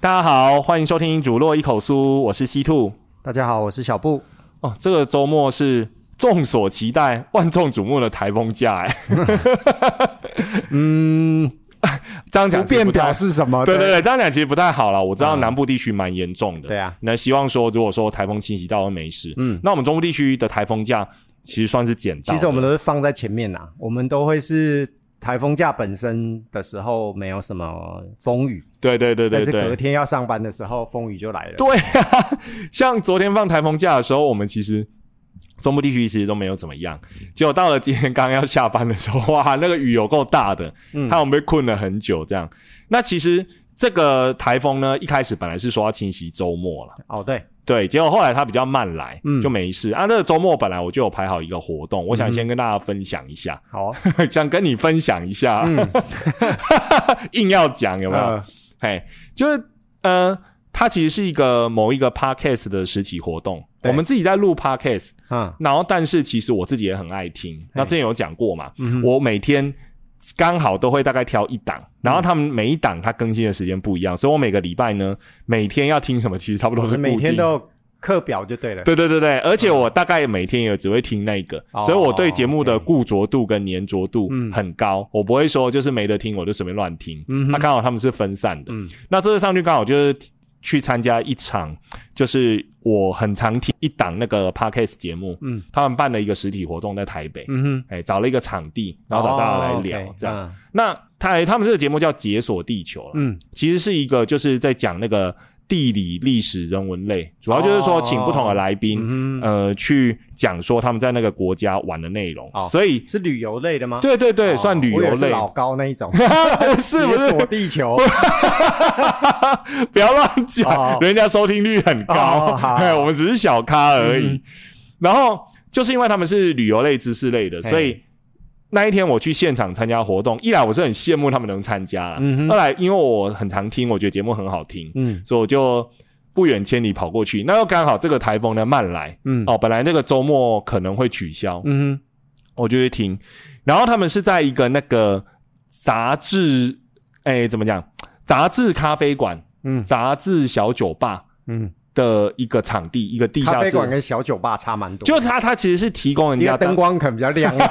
大家好，欢迎收听《煮落一口酥》，我是西兔。大家好，我是小布。哦，这个周末是众所期待、万众瞩目的台风假，哎，嗯，这样讲不便表示什么？对对对，这样讲其实不太好了。我知道南部地区蛮严重的，对啊，那希望说，如果说台风侵袭到都没事，嗯那我们中部地区的台风假其实算是捡到的。其实我们都是放在前面呐，我们都会是台风假本身的时候没有什么风雨，对对对对但是隔，天要上班的时候风雨就来了。对啊，像昨天放台风假的时候，我们其实。中部地区其实都没有怎么样，结果到了今天刚刚要下班的时候，哇，那个雨有够大的，嗯。害我们被困了很久。这样，那其实这个台风呢，一开始本来是说要侵袭周末了，哦，对，对，结果后来它比较慢来，嗯。就没事。啊，那个周末本来我就有排好一个活动，我想先跟大家分享一下，好，想跟你分享一下，嗯，硬要讲有没有？呃嘿，就是呃，它其实是一个某一个 podcast 的实体活动，我们自己在录 podcast，嗯然后但是其实我自己也很爱听，那之前有讲过嘛，嗯我每天。刚好都会大概挑一档，然后他们每一档它更新的时间不一样，所以我每个礼拜呢，每天要听什么，其实差不多是每天都有课表就对了。对对对对，而且我大概每天也只会听那个，哦所以我对节目的固着度跟粘着度嗯。很高，我不会说就是没得听我就随便乱听。那刚好他们是分散的，嗯。那这次上去刚好就是去参加一场，就是我很常听一档那个 podcast 节目，嗯。他们办了一个实体活动在台北，嗯哼，哎，找了一个场地，然后找大家来哦聊、这样。嗯。那他他们这个节目叫《解锁地球》了，嗯。其实是一个就是在讲那个地理、历史、人文类，主要就是说请不同的来宾，嗯，呃，去讲说他们在那个国家玩的内容。哦所以，是旅游类的吗？对对对，哦算旅游类，老高那一种，是不是锁是？地球？不要乱讲，哦人家收听率很高，我们只是小咖而已。嗯然后就是因为他们是旅游类、知识类的，所以。那一天我去现场参加活动，一来我是很羡慕他们能参加啦，嗯哼二来因为我很常听，我觉得节目很好听，嗯所以我就不远千里跑过去。那又刚好这个台风呢慢来，嗯哦，本来那个周末可能会取消，嗯我就去听。然后他们是在一个那个杂志，哎，怎么讲？杂志咖啡馆、嗯杂志小酒吧嗯，的一个场地，一个地下室。咖啡馆跟小酒吧差蛮多，就它，它其实是提供人家灯光可能比较亮一点。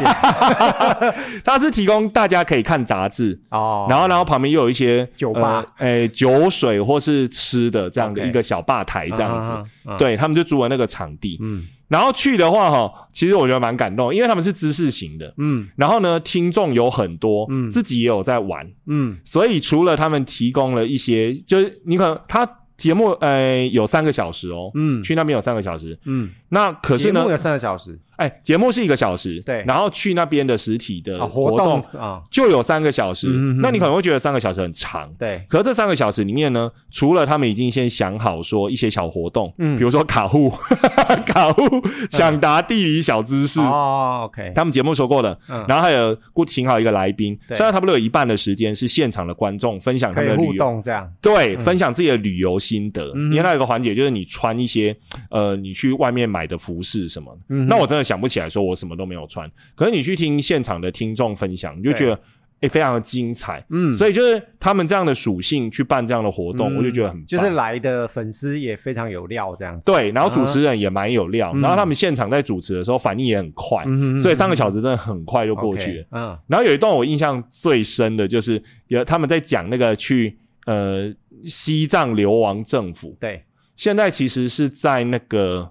它是提供大家可以看杂志，哦。然后然后旁边又有一些酒吧。呃，哎，酒水或是吃的这样的一个小吧台这样子。对他们就租了那个场地，嗯。然后去的话哈，其实我觉得蛮感动，因为他们是知识型的，嗯。然后呢，听众有很多，嗯。自己也有在玩，嗯。所以除了他们提供了一些，就是你可能他节目呃有三个小时哦，嗯。去那边有三个小时，嗯，那可是呢节目，有三个小时。哎，节目是一个小时，对。然后去那边的实体的啊，活活动啊，就有三个小时，那你可能会觉得三个小时很长。对，可是这三个小时里面呢，除了他们已经先想好说一些小活动，嗯。比如说卡户、卡户抢答地理小知识，哦，OK，他们节目说过的，嗯。然后还有雇请好一个来宾，对。虽然差不多有一半的时间是现场的观众分享他们的旅游，动这样，对，分享自己的旅游心得。嗯因为那有个环节就是你穿一些呃，你去外面买的服饰什么，嗯那我真的想不起来说我什么都没有穿，可是你去听现场的听众分享，你就觉得诶非常的精彩。嗯，所以就是他们这样的属性去办这样的活动，嗯我就觉得很棒就是来的粉丝也非常有料这样子，对，然后主持人也蛮有料，嗯。然后他们现场在主持的时候反应也很快，嗯所以三个小时真的很快就过去了。嗯。然后有一段我印象最深的就是有他们在讲那个去呃西藏流亡政府，对，现在其实是在那个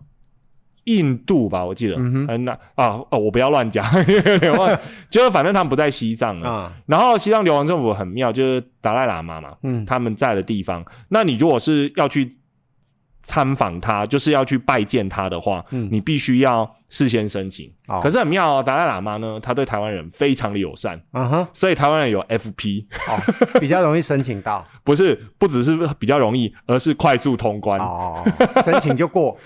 印度吧，我记得，嗯哼。嗯，那啊哦，我不要乱讲，就是反正他们不在西藏了。啊，然后西藏流亡政府很妙，就是达赖喇嘛嘛，嗯。他们在的地方。那你如果是要去参访他，就是要去拜见他的话，嗯。你必须要事先申请。哦。可是很妙哦，达赖喇嘛呢，他对台湾人非常的友善，嗯哼，所以台湾人有 FP，哦，比较容易申请到，不是不只是比较容易，而是快速通关。哦，申请就过，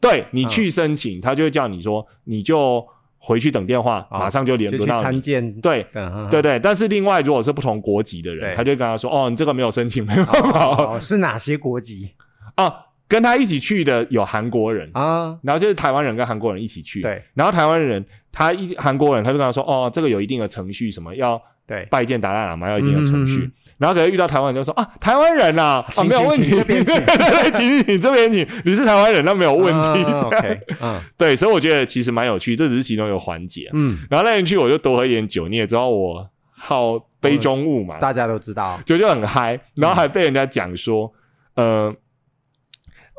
对你去申请，他就会叫你说，你就回去等电话，哦马上就连就去轮到你。参见，对对对，但是另外如果是不同国籍的人，他就跟他说，哦，你这个没有申请，没办法哦，是哪些国籍？啊。跟他一起去的有韩国人，啊，然后就是台湾人跟韩国人一起去。对然后台湾人他一韩国人他就跟他说，哦，这个有一定的程序，什么要对，拜见达赖喇嘛要一定的程序。然后可能遇到台湾人就说啊，台湾人呐、啊，请没有问题，这边请 对对你这边请，你是台湾人，那没有问题。啊 OK，嗯 对，所以我觉得其实蛮有趣，这只是其中一个环节。嗯，然后那天去我就多喝一点酒，你也知道我好杯中物嘛，大家都知道，就就很嗨，然后还被人家讲说，呃。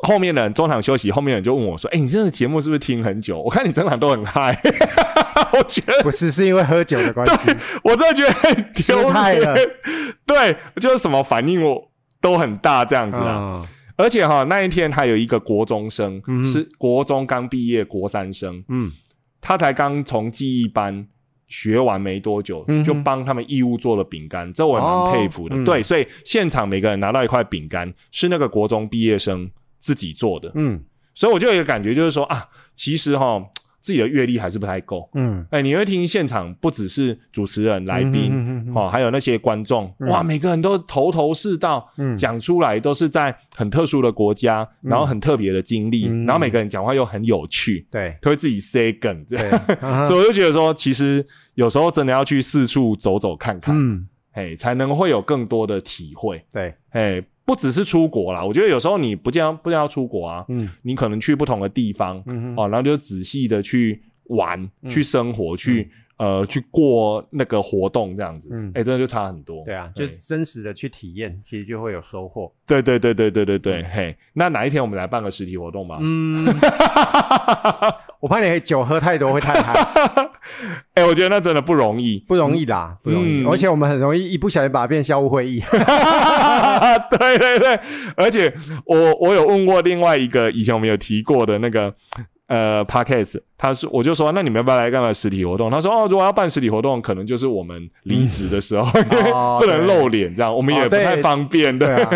后面的人中场休息，后面的人就问我说：“哎、你这个节目是不是听很久？我看你整场都很嗨。” 我觉得不是是因为喝酒的关系，我真的觉得很丢脸，对，就是什么反应我都很大这样子啊。嗯。而且哈，那一天还有一个国中生，嗯是国中刚毕业，国三生，嗯。他才刚从记忆班学完没多久，就帮他们义务做了饼干，这我也蛮佩服的。哦嗯。对，所以现场每个人拿到一块饼干，是那个国中毕业生自己做的，嗯。所以我就有一个感觉，就是说啊，其实哈自己的阅历还是不太够。嗯，哎，你会听现场不只是主持人、来宾，哦，还有那些观众，嗯。哇，每个人都头头是道，嗯讲出来都是在很特殊的国家，然后很特别的经历，嗯然后每个人讲话又很有趣，对。都会自己 say 梗，对，啊所以我就觉得说，其实有时候真的要去四处走走看看，嗯。哎、才能会有更多的体会，对，哎、不只是出国啦，我觉得有时候你不见得不见得要出国啊，嗯。你可能去不同的地方，嗯哦，然后就仔细的去玩、去生活、去呃去过那个活动这样子，嗯。哎、真的就差很多。对啊，就真实的去体验，其实就会有收获。对对对对对对对，嘿，那哪一天我们来办个实体活动吧？嗯，我怕你酒喝太多会太嗨，哎、我觉得那真的不容易。不容易啦，不容易。嗯而且我们很容易一不小心把它变校务会 议。对对对，而且我我有问过另外一个以前我们有提过的那个呃 podcast，他说我就说那你们要不要来干嘛实体活动？他说哦，如果要办实体活动，可能就是我们离职的时候，因为哦 不能露脸，这样我们也不太方便的。对啊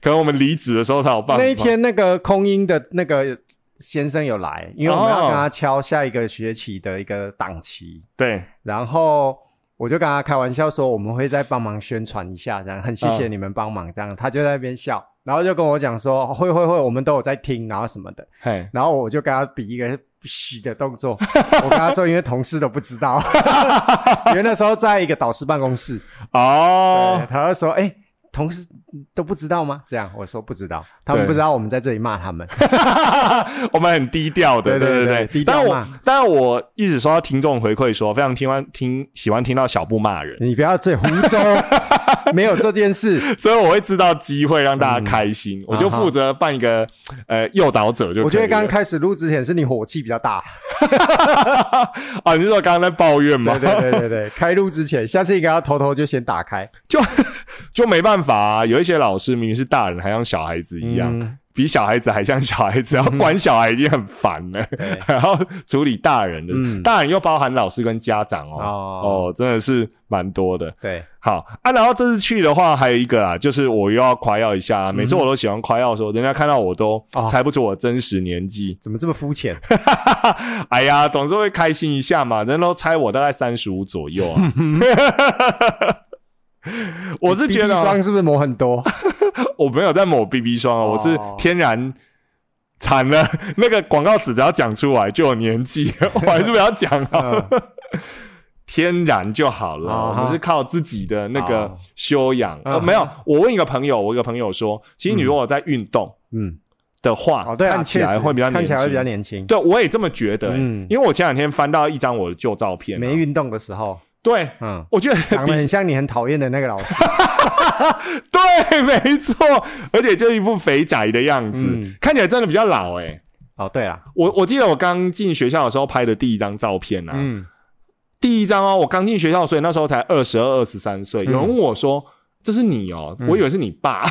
可能我们离职的时候才有办法。那一天那个空音的那个先生有来，因为我们要哦跟他敲下一个学期的一个档期，对。然后我就跟他开玩笑说我们会再帮忙宣传一下，这样很谢谢嗯你们帮忙，这样。他就在那边笑，然后就跟我讲说会会会，我们都有在听，然后什么的，嘿，然后我就跟他比一个嘘的动作，我跟他说因为同事都不知道，因为那时候在一个导师办公室，哦。对，，他就说哎。同事都不知道吗？这样我说不知道，他们不知道我们在这里骂他们。我们很低调的，对对对对。对低调但我骂但我一直收到听众回馈说，非常听完听喜欢听到小布骂人，你不要嘴胡诌，没有这件事。所以我会知道机会让大家开心，我就负责办一个呃诱导者就。我觉得刚开始录之前是你火气比较大，啊，你是说刚刚在抱怨吗？对对对对对，开录之前，下次应该要偷偷就先打开，就就没办法啊，有一些老师明明是大人，还像小孩子一样，嗯比小孩子还像小孩子，然后管小孩已经很烦了，对然后处理大人的，嗯大人又包含老师跟家长哦，哦哦，真的是蛮多的。对，好啊，然后这次去的话，还有一个啊，就是我又要夸耀一下每次我都喜欢夸耀说，人家看到我都哦猜不出我真实年纪。怎么这么肤浅？哎呀，总是会开心一下嘛，人都猜我大概三十五左右啊。我是觉得啊霜是不是抹很多？我没有在抹 BB 霜啊，哦我是天然惨了。那个广告词只要讲出来就有年纪，我还是不要讲好了。天然就好了，我们是靠自己的那个哦修养。没有，我问一个朋友，我一个朋友说，其实你如果在运动嗯，的话，看起来会比较看起来会比较年轻。对，我也这么觉得、欸嗯因为我前两天翻到一张我的旧照片、啊，没运动的时候，对，嗯，我觉得长得很像你很讨厌的那个老师。对，没错，而且就一副肥宅的样子，嗯。看起来真的比较老哎、哦，对了，我我记得我刚进学校的时候拍的第一张照片啊，嗯，第一张哦，我刚进学校，所以那时候才二十二、二十三岁。有人问我说：“这是你哦？”我以为是你爸，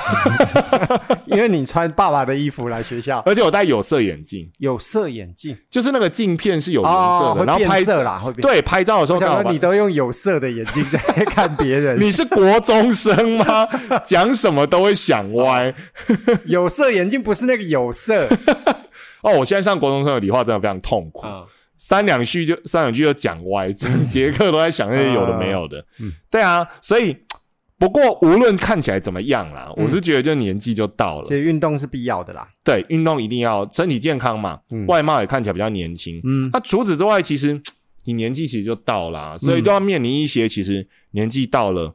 因为你穿爸爸的衣服来学校，而且我戴有色眼镜，有色眼镜就是那个镜片是有颜色的，然后拍变色啦，会。对拍照的时候你都用有色的眼镜在看别人，你是国中生吗？讲什么都会想歪有色眼镜不是那个有色，哦！我现在上国中生的理化真的非常痛苦，嗯三两句就三两句就讲歪，整节课都在想那些有的没有的。嗯对啊，所以不过无论看起来怎么样啦，我是觉得就年纪就到了其，实运动是必要的啦。对，运动一定要身体健康嘛，嗯外貌也看起来比较年轻。嗯，那除此之外，其实你年纪其实就到啦，所以都要面临一些其实年纪到了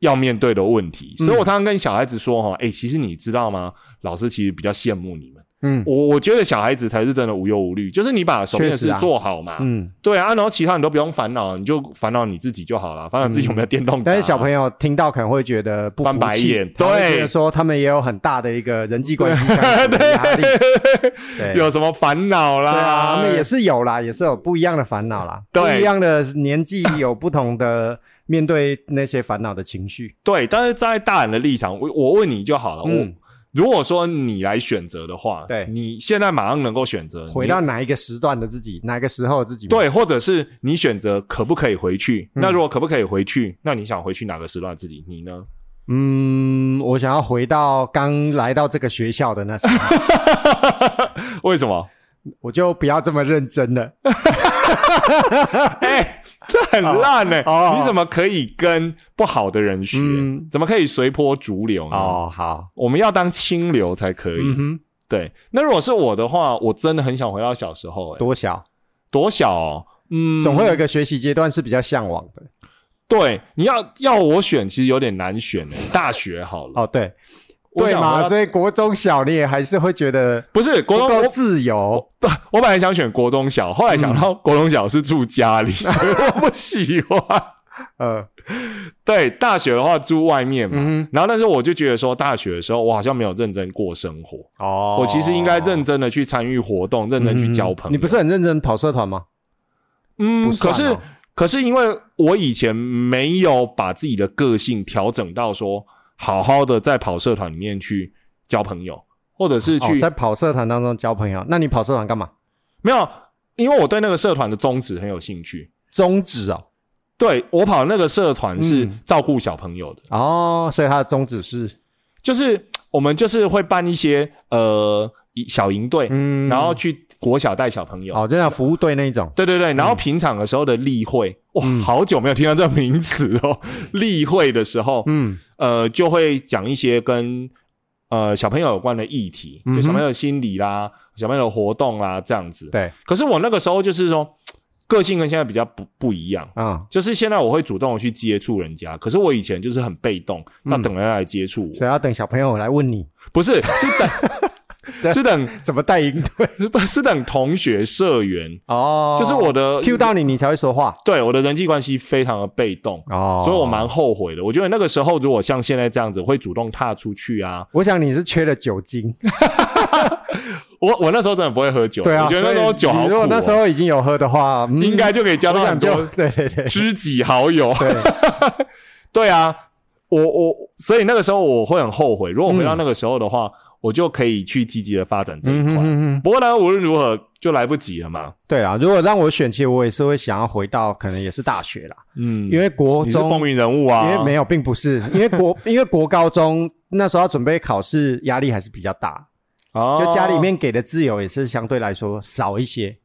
要面对的问题。嗯所以我常常跟小孩子说哈，哎、其实你知道吗？老师其实比较羡慕你们。嗯我我觉得小孩子才是真的无忧无虑，就是你把手边的事确实啊做好嘛，嗯，对啊，然后其他你都不用烦恼，你就烦恼你自己就好了，烦恼自己有没有电动打。但是小朋友听到可能会觉得不服翻白气对觉得说他们也有很大的一个人际关系压力。对有什么烦恼啦？对啊，他们也是有啦，也是有不一样的烦恼啦，对不一样的年纪有不同的面对那些烦恼的情绪。对，但是在大人的立场，我我问你就好了。嗯我如果说你来选择的话，对你现在马上能够选择回到哪一个时段的自己，哪个时候的自己？，对，或者是你选择可不可以回去？嗯那如果可不可以回去？那你想回去哪个时段的自己？你呢？嗯，我想要回到刚来到这个学校的那时候，为什么？我就不要这么认真了。哎、这很烂呢、哦你怎么可以跟不好的人学？嗯怎么可以随波逐流呢？哦，好，我们要当清流才可以。嗯哼，对，那如果是我的话，我真的很想回到小时候、欸，多小，多小、哦？嗯，总会有一个学习阶段是比较向往的。对，你要要我选，其实有点难选呢。大学好了，哦，对，对嘛，所以国中小你也还是会觉得不是国中，自由。我本来想选国中小，后来想到国中小是住家里，所以我不喜欢。呃，对，大学的话住外面嘛，然后但是我就觉得说，大学的时候我好像没有认真过生活，哦我其实应该认真的去参与活动，认真去交朋友。嗯你不是很认真跑社团吗？嗯，可是哦可是因为我以前没有把自己的个性调整到说，好好的在跑社团里面去交朋友，或者是去、哦，在跑社团当中交朋友，那你跑社团干嘛？没有，因为我对那个社团的宗旨很有兴趣。宗旨哦，对我跑那个社团是嗯。照顾小朋友的，哦，所以它的宗旨是，就是我们就是会办一些呃小营队，嗯。然后去国小带小朋友。哦，就像服务队那一种，对对对，然后平常的时候的例会，哇，好久没有听到这个名词哦。例会的时候，嗯。呃，就会讲一些跟呃小朋友有关的议题，就小朋友的心理啦、小朋友的活动啦这样子。对，可是我那个时候就是说，个性跟现在比较不不一样。啊，就是现在我会主动的去接触人家，可是我以前就是很被动，要等人家来接触我，所以要等小朋友来问你。不是是等是等怎么带营队不是等同学社员，哦，就是我的 Q 到你，你才会说话。对我的人际关系非常的被动，哦，所以我蛮后悔的。我觉得那个时候如果像现在这样子，会主动踏出去啊，我想你是缺了酒精，我我那时候真的不会喝酒，对啊，我觉得那时候酒好苦、如果那时候已经有喝的话，嗯应该就可以交到很多就 对对对。知己好友。对，对啊，我我所以那个时候我会很后悔，如果回到那个时候的话，我就可以去积极的发展这一块。不过呢，无论如何就来不及了嘛。对啊，如果让我选，其实我也是会想要回到可能也是大学啦，嗯，因为国中风云人物啊，因为没有，并不是，因为国 因为国高中那时候要准备考试，压力还是比较大，哦。就家里面给的自由也是相对来说少一些，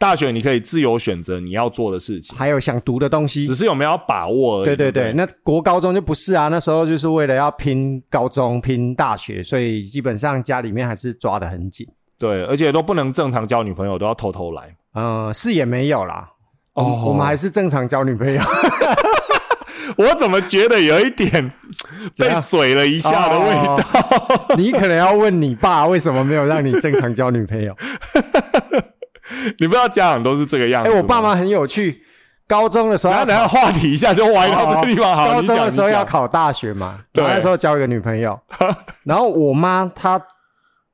大学你可以自由选择你要做的事情，还有想读的东西只。是有没有要把握而已。对不对对对，那国高中就不是啊，那时候就是为了要拼高中、拼大学，所以基本上家里面还是抓得很紧。对，而且都不能正常交女朋友，都要偷偷来。嗯，是也没有啦。哦哦，我们还是正常交女朋友 我怎么觉得有一点被 怎样嘴了一下的味道？道。你可能要问你爸为什么没有让你正常交女朋友？你不知道家长都是这个样哎、子吗。我爸妈很有趣，高中的时候要然后等下话题一下就歪到这个地方。好，高中的时候要。考大学嘛，对那时候交一个女朋友，然后我妈她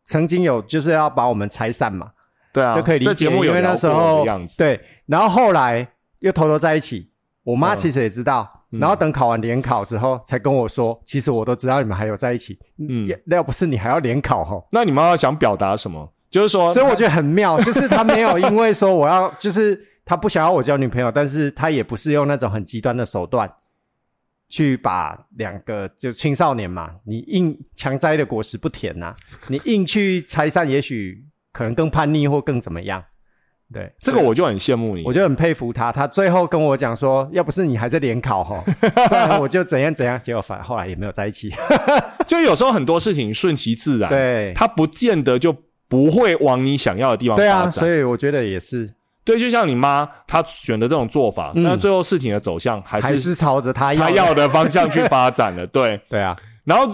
曾经有就是要把我们拆散嘛，对啊，就可以理解，节目因为那时候。对，然后后来又偷偷在一起，我妈嗯其实也知道，然后等考完联考之后才跟我说，其实我都知道你们还有在一起，嗯嗯，要不是你还要联考吼。那你妈妈想表达什么？就是说，所以我觉得很妙，就是他没有因为说我要，就是他不想要我交女朋友，但是他也不是用那种很极端的手段去把两个就青少年嘛，你硬强摘的果实不甜呐、你硬去拆散，也许可能更叛逆或更怎么样。对，这个我就很羡慕你。我就很佩服他。他最后跟我讲说，要不是你还在联考哈，不然我就怎样怎样。结果反后来也没有在一起。就有时候很多事情顺其自然，对，他不见得就不会往你想要的地方发展。对啊，所以我觉得也是。对，就像你妈她选的这种做法，那最后事情的走向还是还是朝着他她要的方向去发展了。对，对啊。然后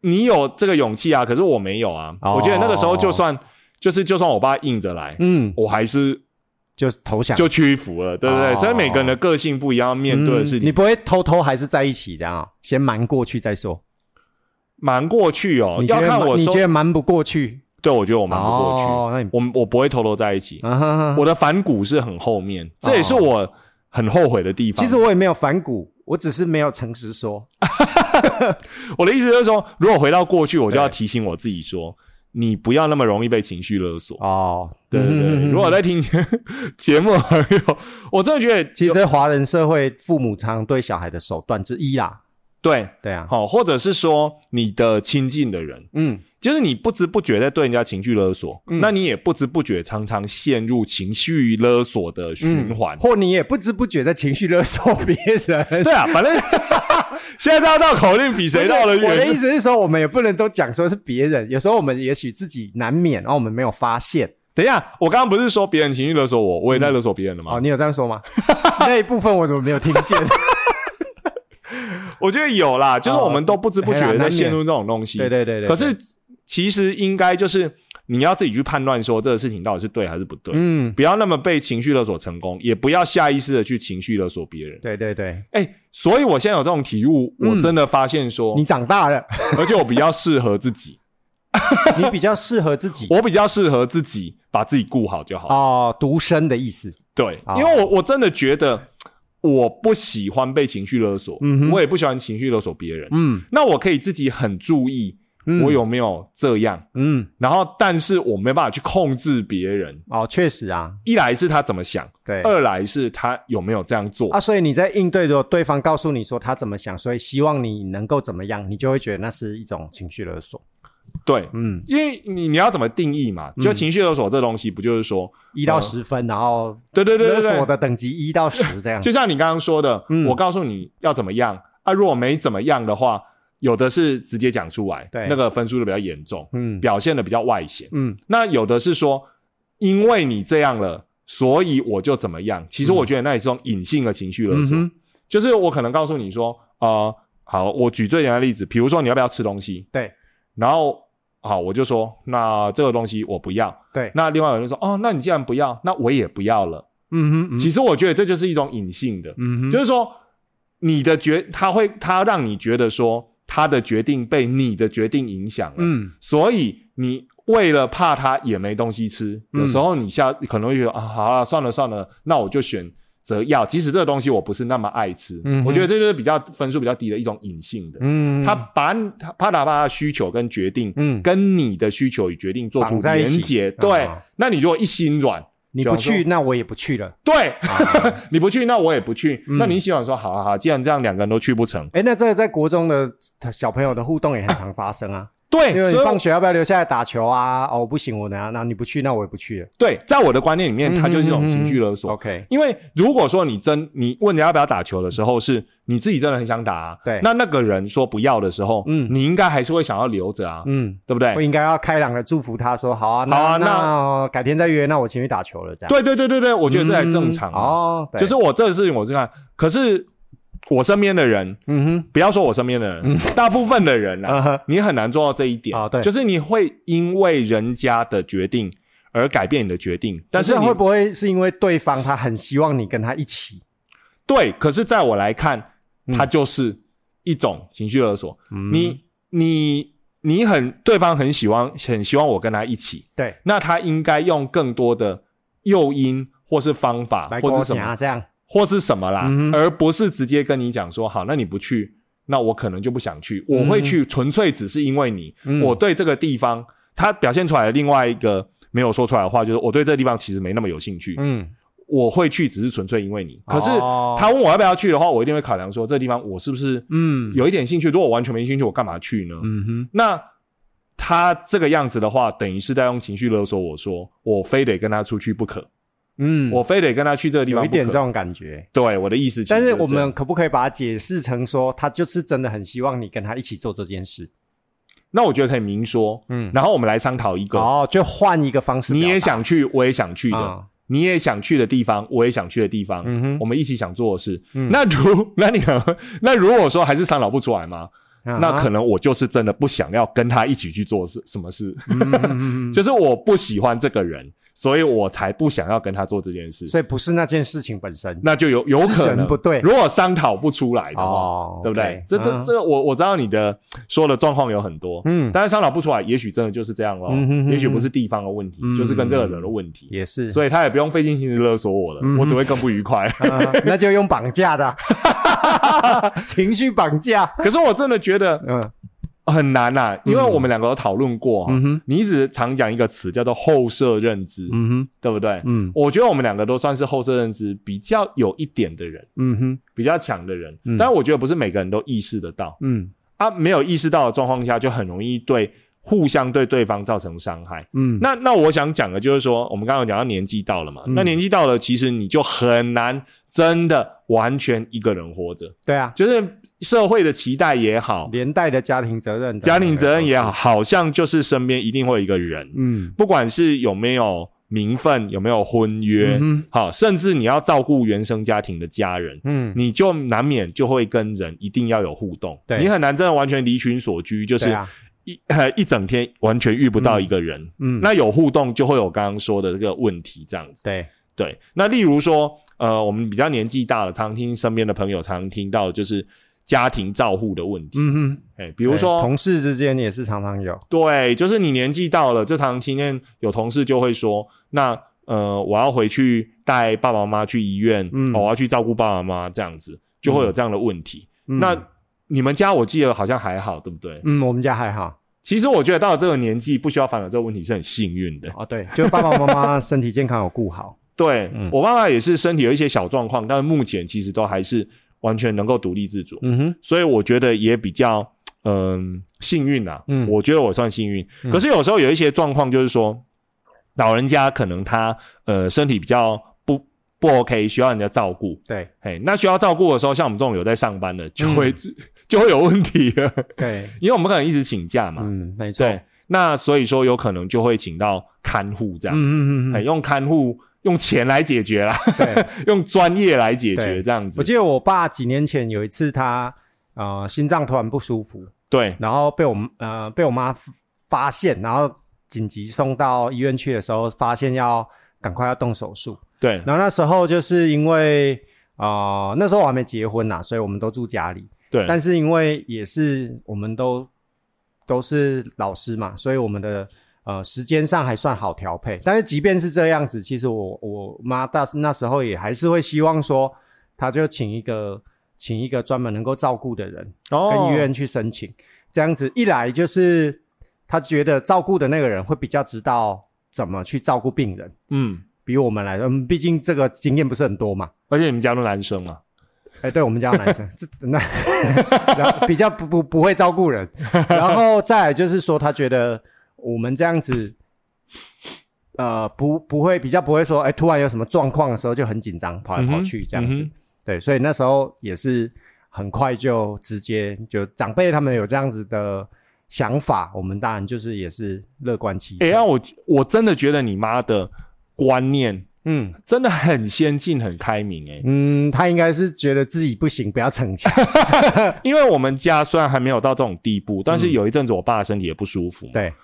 你有这个勇气啊，可是我没有啊。我觉得那个时候就算就是就算我爸硬着来，嗯，我还是就投降，就屈服了，对不对？所以每个人的个性不一样，面对的事情，你不会偷偷还是在一起这样，先瞒过去再说。瞒过去哦，要看我你觉得瞒不过去。对，我觉得我瞒不过去。哦，那你我我不会偷偷在一起。我的反骨是很后面，这也是我很后悔的地方。其实我也没有反骨，我只是没有诚实说。我的意思就是说，如果回到过去，我就要提醒我自己说，你不要那么容易被情绪勒索。哦，对对对。如果在听节目 朋友，我真的觉得，其实华人社会父母常对小孩的手段之一啦。对对啊，好，或者是说你的亲近的人，嗯。就是你不知不觉在对人家情绪勒索，那你也不知不觉常常陷入情绪勒索的循环，或你也不知不觉在情绪勒索别人。对啊，反正 现在绕道口令比谁绕的远。我的意思是说，我们也不能都讲说是别人，有时候我们也许自己难免，然后我们没有发现。等一下，我刚刚不是说别人情绪勒索我，我也在勒索别人了吗？哦，你有这样说吗？那一部分我怎么没有听见？我觉得有啦，就是我们都不知不觉在陷入这种东西。对对对对，可是。其实应该就是你要自己去判断说这个事情到底是对还是不对，嗯，不要那么被情绪勒索成功，也不要下意识的去情绪勒索别人。对对对，哎，所以我现在有这种体悟，我真的发现说你长大了，而且我比较适合自己，你比较适合自己，我比较适合自己把自己顾好就好。哦，独身的意思，对，因为我我真的觉得我不喜欢被情绪勒索，嗯，我也不喜欢情绪勒索别人，嗯，那我可以自己很注意。我有没有这样？嗯，然后，但是我没办法去控制别人。哦，确实啊，一来是他怎么想，对；二来是他有没有这样做啊。所以你在应对的对方告诉你说他怎么想，所以希望你能够怎么样，你就会觉得那是一种情绪勒索。对，嗯，因为你你要怎么定义嘛？就情绪勒索这东西，不就是说一到十分，然后对对对勒索的等级一到十 这样？就像你刚刚说的，我告诉你要怎么样啊？如果没怎么样的话。有的是直接讲出来，对，那个分数就比较严重，嗯，表现的比较外显，嗯，那有的是说，因为你这样了，所以我就怎么样。其实我觉得那也是种隐性的情绪勒索，就是我可能告诉你说，呃，好，我举最简单的例子，比如说你要不要吃东西，对，然后好，我就说那这个东西我不要，对，那另外有人说，哦，那你既然不要，那我也不要了，嗯哼，其实我觉得这就是一种隐性的，嗯哼，就是说你的决他会他让你觉得说。他的决定被你的决定影响了，嗯，所以你为了怕他也没东西吃，有时候你下可能会觉得啊，好了，算了算了，那我就选择要，即使这个东西我不是那么爱吃，嗯，我觉得这就是比较分数比较低的一种隐性的，嗯，他把他怕他把他需求跟决定，嗯，跟你的需求与决定做出连结，对，那你如果一心软。你不去，那我也不去了。对，你不去，那我也不去。那你心软说，好好好，既然这样，两个人都去不成。哎，那这个在国中的小朋友的互动也很常发生啊。对，因为你放学要不要留下来打球啊？哦，不行，我等下，那你不去，那我也不去了。对，在我的观念里面，它就是一种情绪勒索。OK，因为如果说你真你问你要不要打球的时候，是你自己真的很想打，啊对，那那个人说不要的时候，嗯，你应该还是会想要留着啊，嗯，对不对？我应该要开朗的祝福他说，好啊，好啊，那改天再约，那我请去打球了，这样。对对对对对，我觉得这才正常哦。就是我这个事情我是看，可是。我身边的人，嗯哼，不要说我身边的人，大部分的人啊，你很难做到这一点啊。对，就是你会因为人家的决定而改变你的决定，但是会不会是因为对方他很希望你跟他一起？对，可是在我来看，他就是一种情绪勒索。你你你很对方很喜欢很希望我跟他一起，对，那他应该用更多的诱因或是方法，或是什么这样。或是什么啦，而不是直接跟你讲说好，那你不去，那我可能就不想去。我会去，纯粹只是因为你，我对这个地方，他表现出来的另外一个没有说出来的话，就是我对这个地方其实没那么有兴趣。嗯，我会去，只是纯粹因为你。可是他问我要不要去的话，我一定会考量说，这地方我是不是嗯有一点兴趣？如果我完全没兴趣，我干嘛去呢？嗯哼，那他这个样子的话，等于是在用情绪勒索我说，我非得跟他出去不可。嗯，我非得跟他去这个地方有一点这种感觉。对我的意思但是，我们可不可以把它解释成说，他就是真的很希望你跟他一起做这件事？那我觉得可以明说，嗯，然后我们来商讨一个，哦，就换一个方式。你也想去，我也想去的，啊。你也想去的地方，我也想去的地方，嗯哼。我们一起想做的事。嗯。那如那你可 那如果说还是商讨不出来吗？啊那可能我就是真的不想要跟他一起去做事什么事，嗯嗯嗯嗯。就是我不喜欢这个人，所以我才不想要跟他做这件事。所以不是那件事情本身。那就有有可能不对如果商讨不出来的话，哦对不对这这嗯这个我我知道你的说的状况有很多，嗯，但是商讨不出来，也许真的就是这样咯。嗯哼哼也许不是地方的问题，嗯就是跟这个人的问题。也是。所以他也不用费尽心思勒索我了，嗯我只会更不愉快。啊那就用绑架的啊，情绪绑架。可是我真的觉得嗯很难呐、因为我们两个都讨论过、啊嗯哼。你一直常讲一个词叫做后设认知，嗯哼。对不对？嗯。我觉得我们两个都算是后设认知比较有一点的人，嗯哼。比较强的人，嗯。但我觉得不是每个人都意识得到。嗯。啊，没有意识到的状况下，就很容易对互相对对方造成伤害。嗯，那那我想讲的就是说，我们刚刚有讲到年纪到了嘛，嗯。那年纪到了，其实你就很难真的完全一个人活着，对啊，就是社会的期待也好，连带的家庭责任，家庭责任也好，，好像就是身边一定会有一个人，嗯。不管是有没有名分，有没有婚约，嗯哼。好，甚至你要照顾原生家庭的家人。嗯，你就难免就会跟人一定要有互动，对。你很难真的完全离群所居，就是一、呃 一整天完全遇不到一个人。嗯，那有互动就会有刚刚说的这个问题，这样子。对，对，那例如说，呃，我们比较年纪大了，常听身边的朋友常听到就是家庭照护的问题。嗯哼，哎、比比如说，同事之间也是常常有，对，就是你年纪到了，就常听见有同事就会说，那呃，我要回去带爸爸妈妈去医院，嗯哦我要去照顾爸爸妈妈，这样子就会有这样的问题。嗯那你们家我记得好像还好，对不对？嗯，我们家还好其实我觉得到了这个年纪，不需要烦恼这个问题是很幸运的。哦，对，就爸爸妈妈身体健康有顾好，对、嗯我爸爸也是身体有一些小状况，但是目前其实都还是完全能够独立自主，嗯哼，所以我觉得也比较嗯、幸运啊。嗯。我觉得我算幸运。嗯。可是有时候有一些状况，就是说老人家可能他呃身体比较不不 OK，需要人家照顾。对。嘿，那需要照顾的时候，像我们这种有在上班的，就嗯。会、就会有问题了，对，因为我们可能一直请假嘛。嗯，没错，对，那所以说有可能就会请到看护这样。嗯嗯嗯，用看护用钱来解决啦，对。用专业来解决对这样子。我记得我爸几年前有一次他呃心脏突然不舒服，对，然后被我呃被我妈发现，然后紧急送到医院去的时候，发现要赶快要动手术。对，然后那时候就是因为啊、呃那时候我还没结婚呐，所以我们都住家里。对，但是因为也是我们都都是老师嘛，所以我们的呃时间上还算好调配。但是即便是这样子，其实我我妈大那时候也还是会希望说，她就请一个请一个专门能够照顾的人，哦跟医院去申请。这样子一来就是她觉得照顾的那个人会比较知道怎么去照顾病人，嗯，比我们来说，嗯，毕竟这个经验不是很多嘛。而且你们家都男生嘛，哎，对我们家男生，这那 比较不不不会照顾人，然后再来就是说，他觉得我们这样子，呃，不不会比较不会说，哎，突然有什么状况的时候就很紧张，跑来跑去这样子。对，所以那时候也是很快就直接就长辈他们有这样子的想法，我们当然就是也是乐观其成。哎、呀，我我真的觉得你妈的观念嗯真的很先进、很开明哎、嗯，他应该是觉得自己不行，不要逞强。因为我们家虽然还没有到这种地步，但是有一阵子我爸身体也不舒服，嗯对，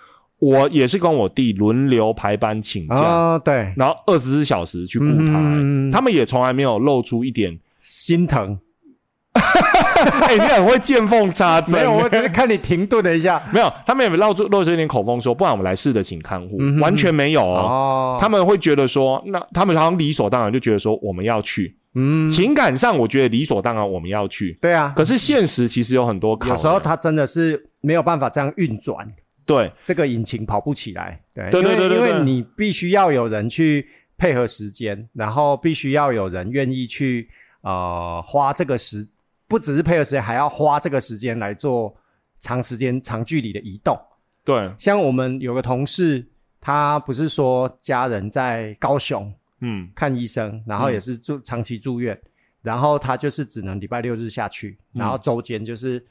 我也是跟我弟轮流排班请假，啊、对，然后二十四小时去顾他、嗯他们也从来没有露出一点，心疼。哎、你很会见缝插针，没有，我只是看你停顿了一下。没有，他们也露出露出一点口风说，不然我们来试着请看护，嗯完全没有哦。哦，他们会觉得说，那他们好像理所当然就觉得说我们要去，嗯，情感上我觉得理所当然我们要去，对啊，可是现实其实有很多考。有时候他真的是没有办法这样运转，对。这个引擎跑不起来。对，对对因为对对对因为你必须要有人去配合时间，然后必须要有人愿意去呃花这个时，不只是配合时间，还要花这个时间来做长时间、长距离的移动。对，像我们有个同事，他不是说家人在高雄，嗯。看医生，然后也是住、长期住院，然后他就是只能礼拜六日下去，嗯。然后周间就是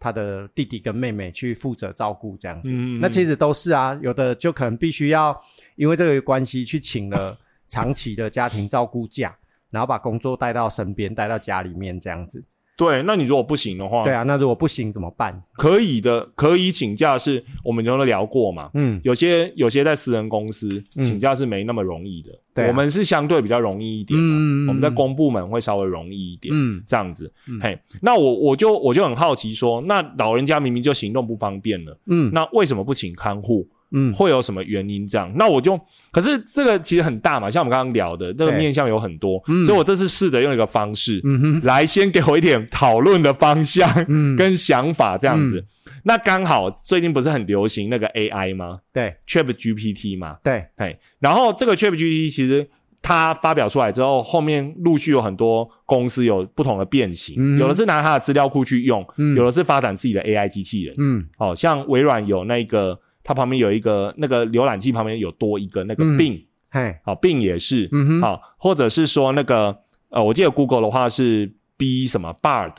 他的弟弟跟妹妹去负责照顾这样子。嗯，那其实都是啊，有的就可能必须要因为这个关系去请了长期的家庭照顾假，然后把工作带到身边，带到家里面这样子。对，那你如果不行的话，对啊，那如果不行怎么办？可以的，可以请假是我们都聊过嘛。嗯，有些有些在私人公司嗯请假是没那么容易的，对啊我们是相对比较容易一点嘛，嗯我们在公部门会稍微容易一点，嗯这样子。嗯嘿，那我我就我就很好奇说，那老人家明明就行动不方便了，嗯那为什么不请看护？嗯。会有什么原因？这样，那我就，可是这个其实很大嘛，像我们刚刚聊的，这个面向有很多，嗯。所以我这次试着用一个方式，嗯哼。来先给我一点讨论的方向嗯，跟想法，这样子。那刚好最近不是很流行那个 AI 吗？对？Chat GPT 嘛，对，嘿，然后这个 Chat GPT 其实它发表出来之后，后面陆续有很多公司有不同的变形，嗯。有的是拿它的资料库去用，嗯。有的是发展自己的 AI 机器人。嗯。哦，像微软有那个，它旁边有一个那个浏览器旁边有多一个那个嗯 Bing，嘿，好、g 也是，嗯哼，好、或者是说那个呃，我记得 Google 的话是 B 什么 Bard，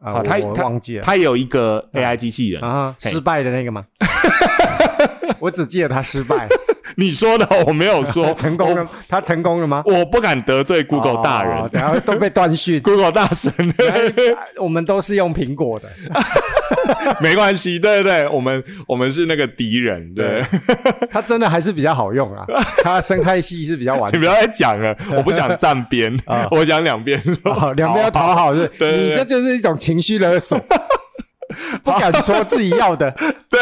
啊，好他他忘记了。它有一个 AI 机器人。啊，失败的那个吗？我只记得他失败，你说的我没有说。成功了，他成功了吗？我，不敢得罪 Google 大人、哦等下都被断讯。Google 大神，哎我们都是用苹果的，没关系，对对对，我们我们是那个敌人，对，他真的还是比较好用啊，他生态系是比较完整。你不。要再讲了，我不想站边啊，我想两边。两边要讨好是，你这就是一种情绪勒索，不敢说自己要的，对，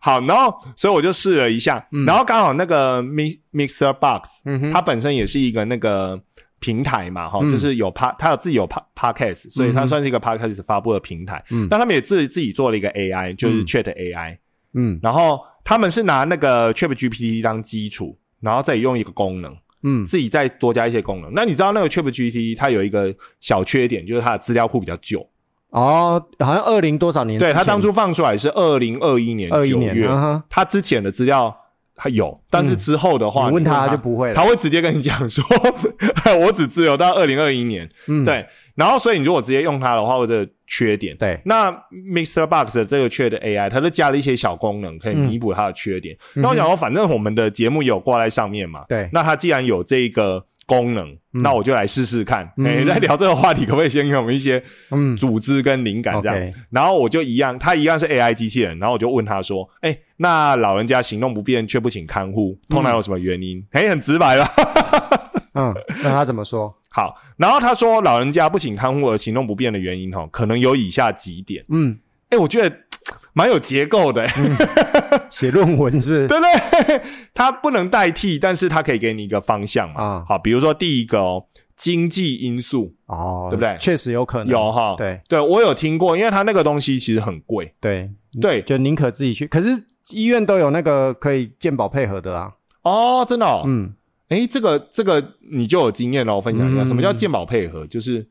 好，然后所以我就试了一下，然后刚好那个 Mix Mixer Box，它本身也是一个那个平台嘛，哈、嗯就是有 pa，它有自己有 pa podcast，所以它算是一个 podcast 发布的平台。嗯那他们也自己自己做了一个 AI，就是嗯 Chat AI，、嗯然后他们是拿那个 Chat GPT 当基础，然后再用一个功能，嗯自己再多加一些功能。那你知道那个 Chat GPT 它有一个小缺点，就是它的资料库比较旧。哦，好像二零多少年？对，他当初放出来是二零二一年二一年，九月，嗯哼它之前的资料还有，但是之后的话，你问他他就不会了他会直接跟你讲说，我只自由到二零二一年。嗯，对，然后所以你如果直接用它的话，或者缺点。对，那 Mr. Box 的这个缺的 AI，它就加了一些小功能，可以弥补它的缺点。嗯那我想说，反正我们的节目有挂在上面嘛，对那它既然有这个功能，那我就来试试看。嗯哎、在聊这个话题，可不可以先给我们一些嗯组织跟灵感这样然后我就一样，他一样是 AI 机器人，然后我就问他说：“哎、那老人家行动不便却不请看护，通常有什么原因？”哎、很直白吧？嗯，那他怎么说？好，然后他说老人家不请看护而行动不便的原因，哈，可能有以下几点。嗯，哎、我觉得蛮有结构的、写论文是不是？对不对？它不能代替，但是它可以给你一个方向嘛。啊好，比如说第一个哦，经济因素哦，对不对确实有可能有哈，对对我有听过，因为它那个东西其实很贵，对对就宁可自己去。可是医院都有那个可以健保配合的啊。哦，真的哦，嗯，哎，这个这个你就有经验了，我分享一下，嗯什么叫健保配合？就是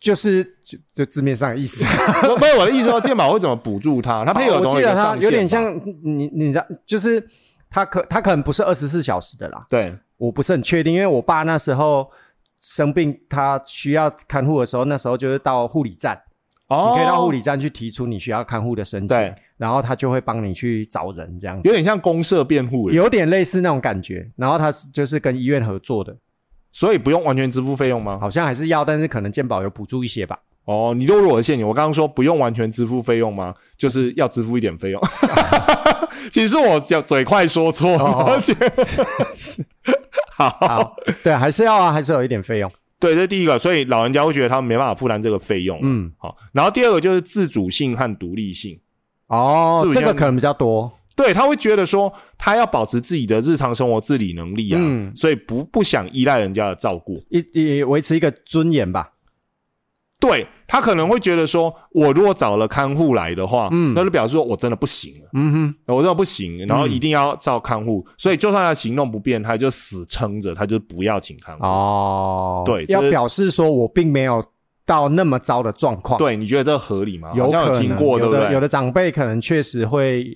就是就就字面上的意思。不不是我的意思说，健保会怎么补助他？他配合哦我总有一记得它个上限吧有点像你你知道，就是他可他可能不是二十四小时的啦。对我不是很确定，因为我爸那时候生病，他需要看护的时候，那时候就是到护理站，哦，你可以到护理站去提出你需要看护的申请，对，然后他就会帮你去找人这样子，有点像公社辩护，有点类似那种感觉。然后他是就是跟医院合作的，所以不用完全支付费用吗？好像还是要，但是可能健保有补助一些吧。哦，你落入我的陷阱。我刚刚说不用完全支付费用吗？就是要支付一点费用。其实我讲嘴快说错，哦而且 好，好，对，还是要啊，还是有一点费用。对，这是第一个，所以老人家会觉得他们没办法负担这个费用。嗯，好，然后第二个就是自主性和独立性。哦这个可能比较多。对他会觉得说，他要保持自己的日常生活自理能力啊，嗯所以不不想依赖人家的照顾。一也维持一个尊严吧。对他可能会觉得说，我如果找了看护来的话，嗯那就表示说我真的不行了。嗯哼我真的不行，然后一定要照看护，所以就算他行动不便，他就死撑着，他就不要请看护。哦，对这是要表示说我并没有到那么糟的状况。对，你觉得这合理吗？有可能听过，对不对？有的有的长辈可能确实会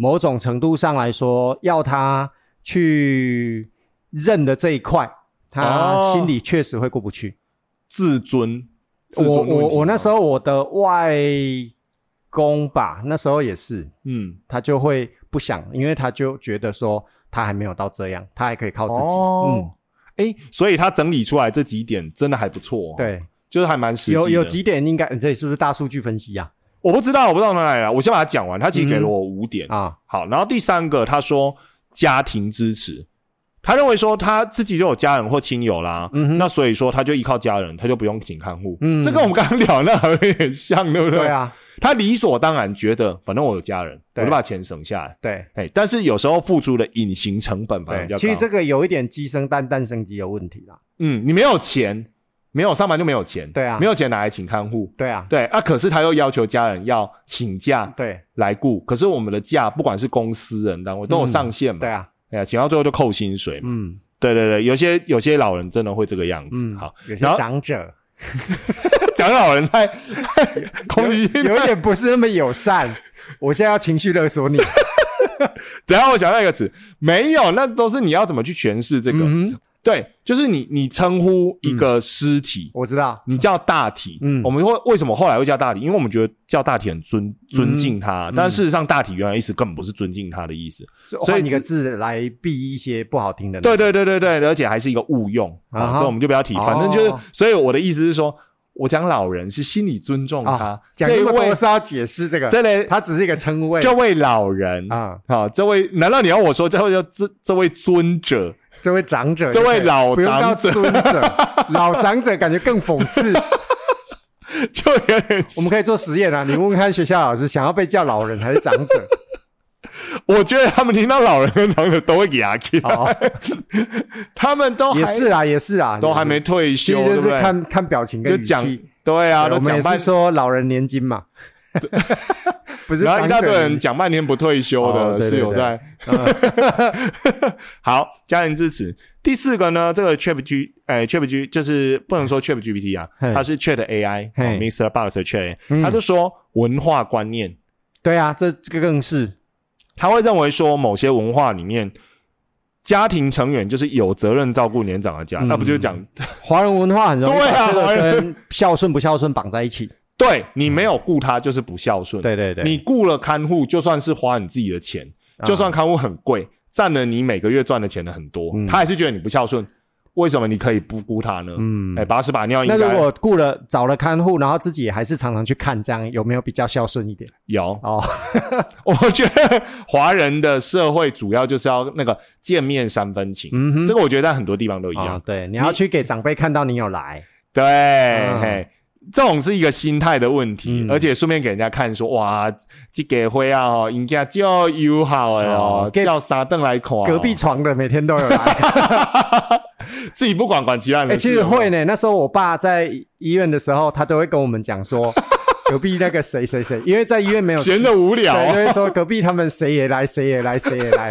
某种程度上来说，要他去认的这一块，他哦心里确实会过不去。自尊。自我我我那时候我的外公吧，那时候也是，嗯，他就会不想，因为他就觉得说他还没有到这样，他还可以靠自己。哦，哎，所以他整理出来这几点真的还不错、哦，，对，就是还蛮实际的。有有几点应该，这是不是大数据分析啊？我不知道，我不知道哪里来，我先把它讲完。他其实给了我五点，啊，好，然后第三个他说家庭支持，他认为说他自己就有家人或亲友啦，嗯哼那所以说他就依靠家人，他就不用请看护。嗯这跟我们刚刚聊的那有点像，对不对？对，啊，他理所当然觉得反正我有家人，我就把钱省下来。对哎，但是有时候付出的隐形成本反而比较，高。其实这个有一点鸡生蛋，蛋生鸡的问题啦。嗯，你没有钱，没有上班就没有钱，对啊没有钱拿来请看护。对啊，对啊，可是他又要求家人要请假对来顾，可是我们的假不管是公司人单位都有上限嘛，对啊，哎呀，请到最后就扣薪水嘛。嗯对对对，有些有些老人真的会这个样子。嗯，好，有些长者 讲老人太攻击性。有一点不是那么友善。我现在要情绪勒索你。等下我想到一个词，没有，那都是你要怎么去诠释这个。对，就是你你称呼一个尸体。我知道。你叫大体，嗯我们会为什么后来会叫大体？因为我们觉得叫大体很尊尊敬他，但事实上大体原来意思根本不是尊敬他的意思。所以换一个字来避一些不好听的。对，对对对对，而且还是一个误用啊，这我们就不要提。哦反正就是，所以我的意思是说，我讲老人是心里尊重他啊，，讲这一位这么多是要解释这个，这类他只是一个称谓这位老人啊。好，这位难道你要我说这位叫这这位尊者？这位长者，这位老不用到长者 老长者感觉更讽刺。就有点，我们可以做实验啊，你问问看学校老师，想要被叫老人还是长者？我觉得他们听到老人跟长者都会给他起来，哦，他们都还也是啊，也是啊，都还没退休，就是对不对？看看表情跟语气。对啊，我们也是说老人年金嘛，不是然后一大堆。人讲半天不退休哦的，对对对是有在。好，家人支持。第四个呢，这个 Chat G，哎，Chat G 就是不能说 Chat GPT 啊，嘿它是 Chat AI，嘿哦. Box 的 Chat，嗯他就说文化观念，对啊，这这个更是他会认为说某些文化里面。家庭成员就是有责任照顾年长的家，嗯那不就讲华人文化很容易这华人个跟孝顺不孝顺绑在一起。对你没有顾他就是不孝顺，对对对，你雇了看护，就算是花你自己的钱，啊就算看护很贵，占了你每个月赚的钱的很多，嗯他还是觉得你不孝顺。为什么你可以不顾他呢？嗯哎，把屎把尿应那如果雇了找了看护，然后自己也还是常常去看，这样有没有比较孝顺一点？有。哦，我觉得华人的社会主要就是要那个见面三分情，嗯哼这个我觉得在很多地方都一样。啊，对，你要去给长辈看到你有来，对，嗯嘿，这种是一个心态的问题，嗯而且顺便给人家看说，哇，这个会啊，哦，人家就友好的哦哦，叫三凳来看哦，隔壁床的每天都有来。自己不管管其他人哎，其实会呢。那时候我爸在医院的时候，他都会跟我们讲说，隔壁那个谁谁谁，因为在医院没有闲的无聊对，啊就会说隔壁他们谁也来，谁也来，谁也来，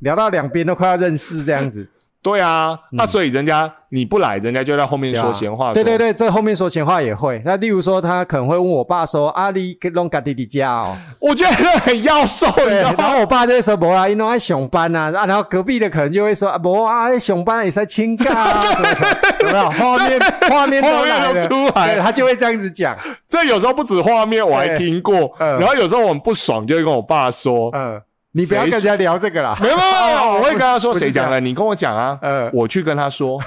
聊到两边都快要认识这样子。对啊，那所以人家你不来，人家就在后面说闲话。说，对对对，这后面说闲话也会。那例如说，他可能会问我爸说：“阿里跟弄嘎弟弟家哦。我觉得很要瘦，”你对，知道吗？然后我爸就会说：“不啦，因为爱上班啊。”啊，然后隔壁的可能就会说：“啊，无啊，上班也在请假啊。什么什么”有没有 画面？画面都画面都出来对，他就会这样子讲。这有时候不止画面，我还对听过。嗯然后有时候我们不爽，就会跟我爸说嗯，你不要跟人家聊这个啦：“。没有没有，我会跟他说谁讲的，你跟我讲啊。呃，我去跟他说，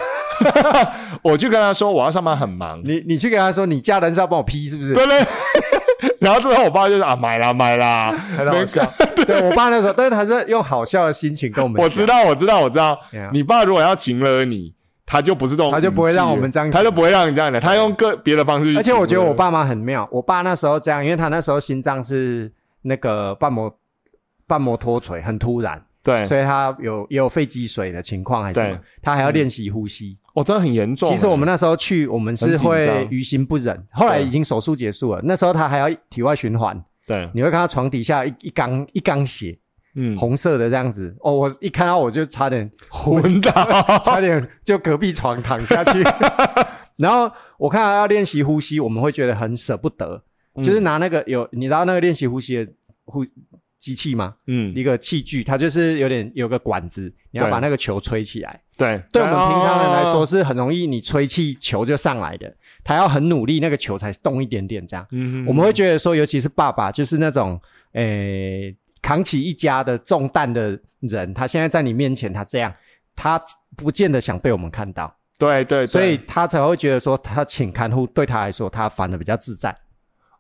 我去跟他说我要上班很忙，你你去跟他说，你家人是要帮我批是不是？对不对？然后之后我爸就说啊买啦买啦，很好笑。对 我爸那时候，但是他是用好笑的心情跟我们讲。我知道我知道我知道你爸如果要请了你，他就不是这种他就不会让我们这样他就不会让你这样的，他用个别的方式。而且我觉得我爸妈很妙，我爸那时候这样，因为他那时候心脏是那个瓣膜瓣膜脱垂，很突然，对，所以他有也有肺积水的情况，还是什么他还要练习呼吸。哦真的很严重。其实我们那时候去，我们是会于心不忍，后来已经手术结束了，那时候他还要体外循环，对，你会看到床底下一一缸一缸血，嗯，红色的这样子。哦，我一看到我就差点昏昏倒，差点就隔壁床躺下去。然后我看他要练习呼吸，我们会觉得很舍不得，嗯。就是拿那个有你知道那个练习呼吸的呼机器吗？嗯，一个器具，它就是有点有个管子，你要把那个球吹起来。对，对我们平常人来说哦，是很容易，你吹气球就上来的，他要很努力，那个球才动一点点这样。嗯我们会觉得说，尤其是爸爸，就是那种诶扛起一家的重担的人，他现在在你面前，他这样，他不见得想被我们看到，对。对，对。所以他才会觉得说，他请看护对。他来说，他反而比较自在。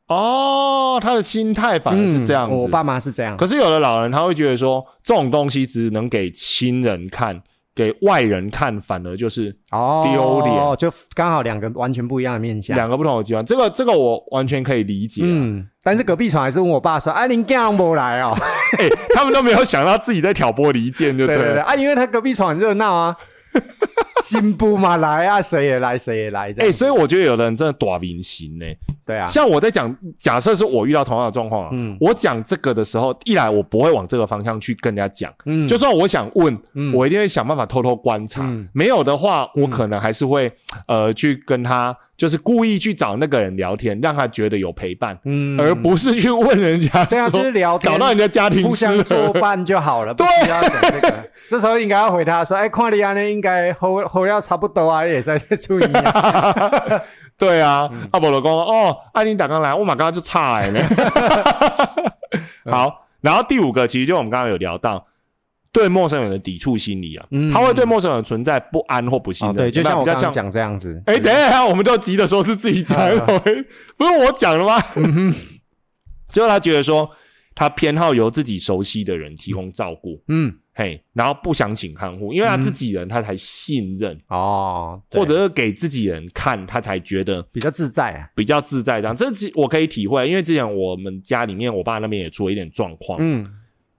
哦，他的心态反而是这样子。嗯我爸妈是这样，可是有的老人他会觉得说，这种东西只能给亲人看，给外人看，反而就是哦丢脸就刚好两个完全不一样的面相。两个不同的极端。这个这个我完全可以理解、啊。嗯，但是隔壁床还是问我爸说：“哎、您干不来哦？” 哎、他们都没有想到自己在挑拨离间，就了。对对对啊，因为他隔壁床很热闹啊，新布嘛来啊，谁也来谁也来这哎、样。所以我觉得有的人真的短明星呢。对啊，像我在讲，假设是我遇到同样的状况啊，嗯。我讲这个的时候，一来我不会往这个方向去跟人家讲，嗯。就算我想问，嗯。我一定会想办法偷偷观察。嗯。没有的话，我可能还是会、呃去跟他，就是故意去找那个人聊天，让他觉得有陪伴，嗯而不是去问人家对啊，说就是聊天，搞到人家家庭互相。作伴就好了，不需要讲这个。这时候应该要回他说：“哎，看你安尼应该后后料差不多啊，也在注意啊。对啊，嗯阿伯老公哦，阿玲打刚来，我马刚刚就差来呢。好，然后第五个其实就我们刚刚有聊到。对陌生人的抵触心理啊，嗯他会对陌生人存在不安或不信哦，任，对，就像我刚刚讲这样子。哎，等一下，我们都急着说是自己讲的，不是我讲了吗？最后 他觉得说，他偏好由自己熟悉的人提供照顾，嗯，嘿，然后不想请看护，因为他自己人他才信任，哦，对或者是给自己人看，他才觉得比较自在啊。比较自在。这样，这其我可以体会，因为之前我们家里面，我爸那边也出了一点状况。嗯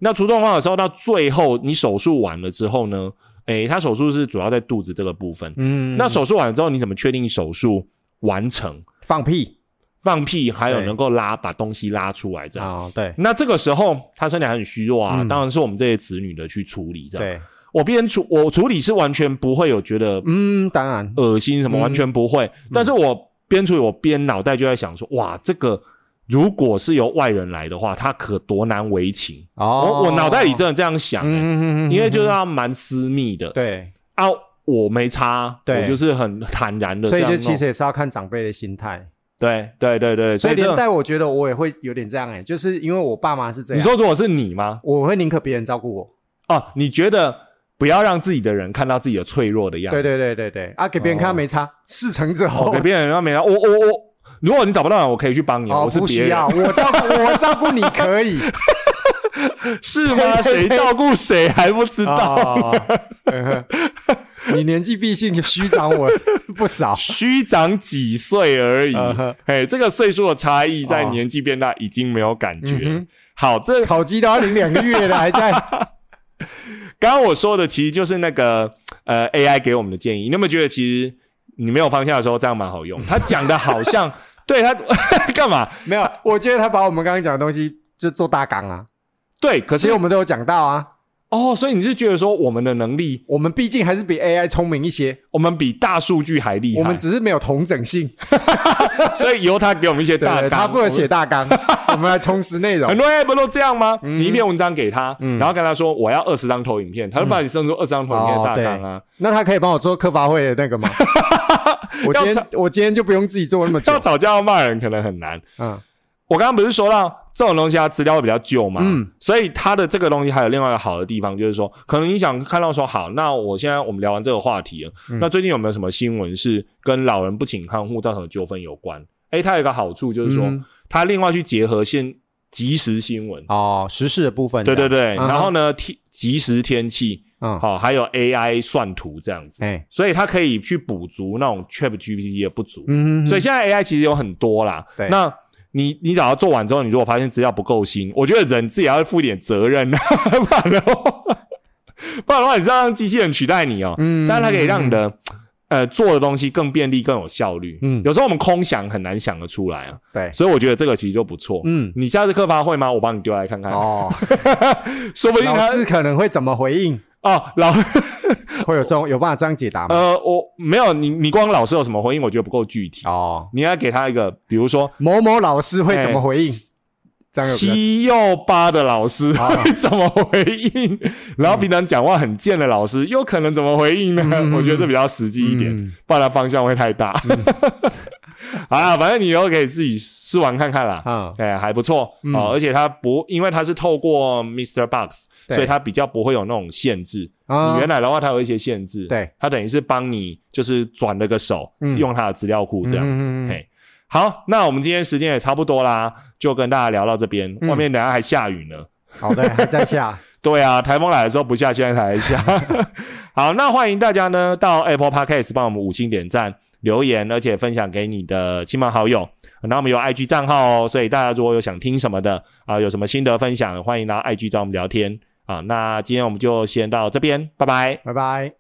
那出状况的时候，到最后你手术完了之后呢，诶，他手术是主要在肚子这个部分。嗯，那手术完了之后，你怎么确定手术完成？放屁放屁，还有能够拉把东西拉出来这样。哦，对那这个时候他身体还很虚弱啊，嗯当然是我们这些子女的去处理这样。对，我边处我处理是完全不会有觉得嗯，当然，恶心什么，嗯完全不会。但是我边处理我边脑袋就在想说，哇，这个如果是由外人来的话，他可多难为情。哦我我脑袋里真的这样想、欸，嗯因为就是他蛮私密的。对，啊，我没差，对我就是很坦然的所以。就其实也是要看长辈的心态。对对对对，所以这连带我觉得我也会有点这样哎、就是因为我爸妈是这样，你说如果是你吗？我会宁可别人照顾我。哦，你觉得不要让自己的人看到自己的脆弱的样子？对对对对对，啊，给别人看没差，事成之后哦，给别人看没差我我我，如果你找不到人，我可以去帮你，哦我是别人不需要，，我照顾 我照顾你可以，是吗？谁照顾谁还不知道？哦嗯哼你年纪毕竟虚长我不少，虚长几岁而已哎，这个岁数的差异在哦年纪变大已经没有感觉。好，这烤鸡都要领两个月了，还在 刚刚我说的其实就是那个呃 AI 给我们的建议。你有没有觉得其实你没有方向的时候这样蛮好用？他讲的好像对他 干嘛？没有？我觉得他把我们刚刚讲的东西就做大纲啊，对，可是我们都有讲到啊，哦，所以你是觉得说我们的能力，我们毕竟还是比 AI 聪明一些，我们比大数据还厉害，我们只是没有同整性，所以由他给我们一些大纲，他负责写大纲，我们来充实内容很。多 A 不都这样吗？嗯你一篇文章给他，嗯然后跟他说我要二十张投影片，他就帮你生出二十张投影片的大纲啊。那他可以帮我做客发会的那个吗？我今天我今天就不用自己做那么久要。吵架要骂人可能很难。嗯，我刚刚不是说到这种东西，它资料会比较旧嘛，嗯，所以它的这个东西还有另外一个好的地方，就是说，可能你想看到说，好，那我现在我们聊完这个话题了，嗯。那最近有没有什么新闻是跟老人不请看护造成的纠纷有关？诶，它有一个好处就是说，嗯。它另外去结合现即时新闻，哦，时事的部分。对对对，嗯然后呢，天即时天气，嗯，好、还有 AI 算图这样子，哎，所以它可以去补足那种 Chat GPT 的不足。嗯，所以现在 AI 其实有很多啦。对。那你你只要做完之后，你如果发现资料不够新，我觉得人自己要负一点责任，不然的话，不然的话，你是要让机器人取代你哦。嗯但是它可以让你的 呃做的东西更便利、更有效率。嗯有时候我们空想很难想得出来啊，对，所以我觉得这个其实就不错。嗯，你下次课发会吗？我帮你丢来看看，哦，说不定他老师可能会怎么回应？哦老 会有这种有办法这样解答吗？呃我没有你你光老师有什么回应，我觉得不够具体。哦，你要给他一个，比如说某某老师会怎么回应？七又八的老师会怎么回应？然后平常讲话很贱的老师，又可能怎么回应呢？嗯我觉得这比较实际一点，嗯不然它方向会太大。好 啦，反正你以后可以自己试玩看看啦。嗯哎，还不错、嗯哦，而且它不，因为它是透过 Mr. Box，对所以它比较不会有那种限制。啊你原来的话，它有一些限制，对，它等于是帮你就是转了个手，嗯用它的资料库这样子。嗯嗯好，那我们今天时间也差不多啦，就跟大家聊到这边。嗯外面等下还下雨呢。好的，还在下，对啊，台风来的时候不下，现在才下。好，那欢迎大家呢到 Apple Podcast 帮我们五星点赞、留言，而且分享给你的亲朋好友。然后我们有 IG 账号哦，所以大家如果有想听什么的啊、有什么心得分享，欢迎拿 IG 找我们聊天啊。那今天我们就先到这边，拜拜。拜拜。